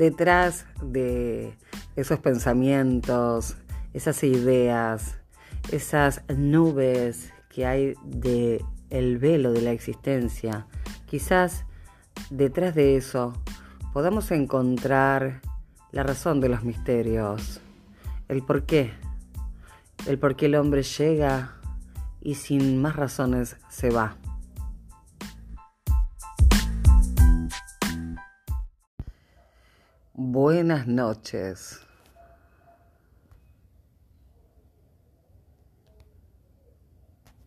detrás de esos pensamientos, esas ideas, esas nubes que hay de el velo de la existencia, quizás detrás de eso podamos encontrar la razón de los misterios, el por qué, el por qué el hombre llega y sin más razones se va. Buenas noches.